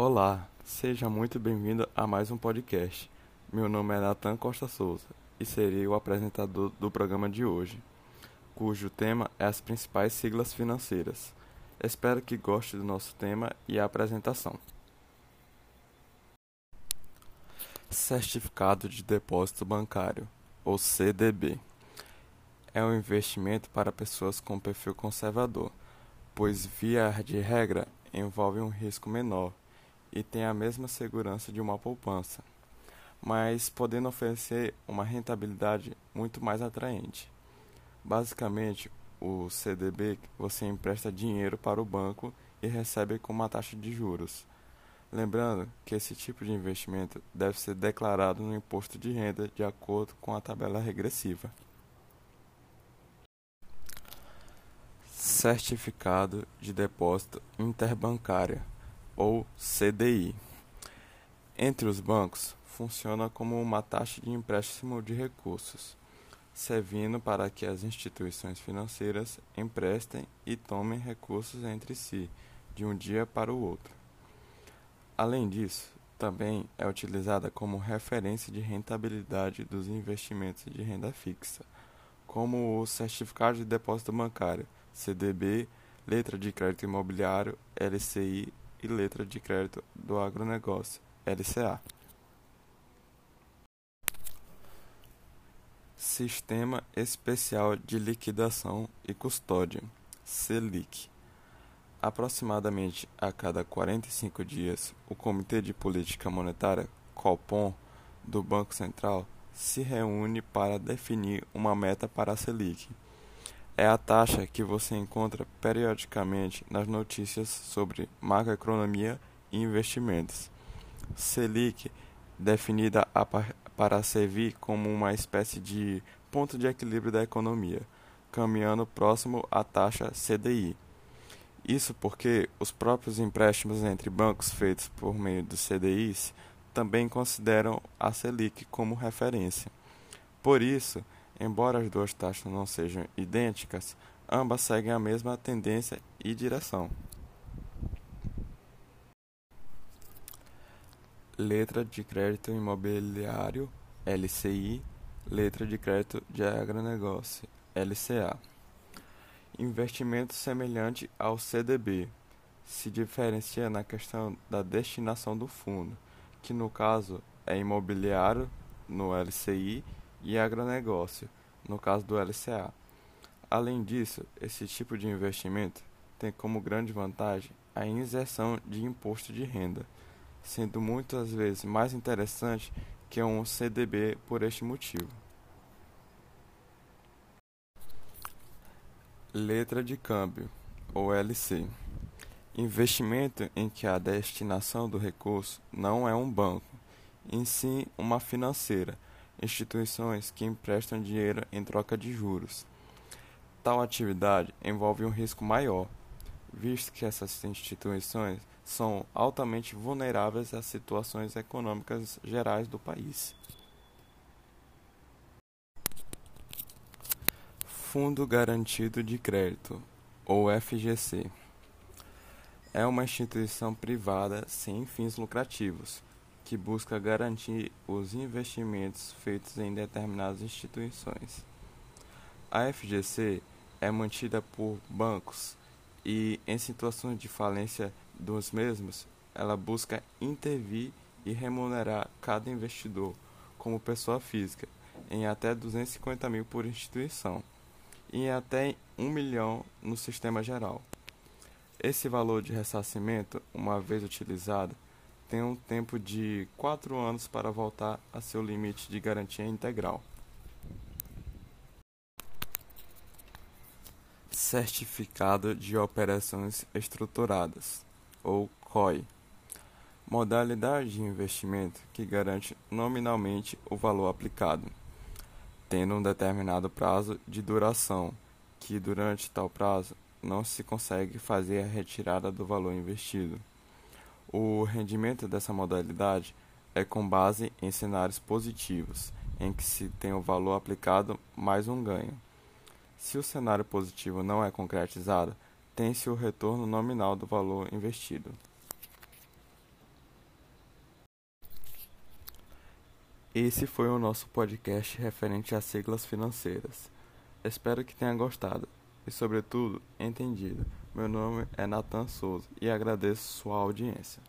Olá, seja muito bem-vindo a mais um podcast. Meu nome é Nathan Costa Souza e serei o apresentador do programa de hoje, cujo tema é as principais siglas financeiras. Espero que goste do nosso tema e a apresentação. Certificado de Depósito Bancário, ou CDB, é um investimento para pessoas com perfil conservador, pois, via de regra, envolve um risco menor e tem a mesma segurança de uma poupança, mas podendo oferecer uma rentabilidade muito mais atraente. Basicamente, o CDB você empresta dinheiro para o banco e recebe com uma taxa de juros. Lembrando que esse tipo de investimento deve ser declarado no imposto de renda de acordo com a tabela regressiva. Certificado de Depósito Interbancário ou CDI. Entre os bancos, funciona como uma taxa de empréstimo de recursos, servindo para que as instituições financeiras emprestem e tomem recursos entre si, de um dia para o outro. Além disso, também é utilizada como referência de rentabilidade dos investimentos de renda fixa, como o Certificado de Depósito Bancário, CDB, Letra de Crédito Imobiliário, LCI e letra de crédito do agronegócio, LCA. Sistema Especial de Liquidação e Custódia, SELIC. Aproximadamente a cada 45 dias, o Comitê de Política Monetária, COPOM, do Banco Central, se reúne para definir uma meta para a Selic é a taxa que você encontra periodicamente nas notícias sobre macroeconomia e investimentos. Selic, definida para servir como uma espécie de ponto de equilíbrio da economia, caminhando próximo à taxa CDI. Isso porque os próprios empréstimos entre bancos feitos por meio dos CDIs também consideram a Selic como referência. Por isso, Embora as duas taxas não sejam idênticas, ambas seguem a mesma tendência e direção. Letra de crédito imobiliário LCI, letra de crédito de agronegócio LCA. Investimento semelhante ao CDB se diferencia na questão da destinação do fundo, que no caso é imobiliário no LCI e agronegócio, no caso do LCA. Além disso, esse tipo de investimento tem como grande vantagem a inserção de imposto de renda, sendo muitas vezes mais interessante que um CDB por este motivo. Letra de câmbio, ou LC. Investimento em que a destinação do recurso não é um banco, em si uma financeira instituições que emprestam dinheiro em troca de juros. Tal atividade envolve um risco maior, visto que essas instituições são altamente vulneráveis às situações econômicas gerais do país. Fundo Garantido de Crédito, ou FGC, é uma instituição privada sem fins lucrativos que busca garantir os investimentos feitos em determinadas instituições. A FGC é mantida por bancos e, em situações de falência dos mesmos, ela busca intervir e remunerar cada investidor, como pessoa física, em até 250 mil por instituição e em até 1 milhão no sistema geral. Esse valor de ressarcimento, uma vez utilizado, tem um tempo de quatro anos para voltar a seu limite de garantia integral. Certificado de Operações Estruturadas, ou COI modalidade de investimento que garante nominalmente o valor aplicado, tendo um determinado prazo de duração, que durante tal prazo não se consegue fazer a retirada do valor investido. O rendimento dessa modalidade é com base em cenários positivos, em que se tem o valor aplicado mais um ganho. Se o cenário positivo não é concretizado, tem-se o retorno nominal do valor investido. Esse foi o nosso podcast referente a siglas financeiras. Espero que tenha gostado e, sobretudo, entendido. Meu nome é Nathan Souza e agradeço sua audiência.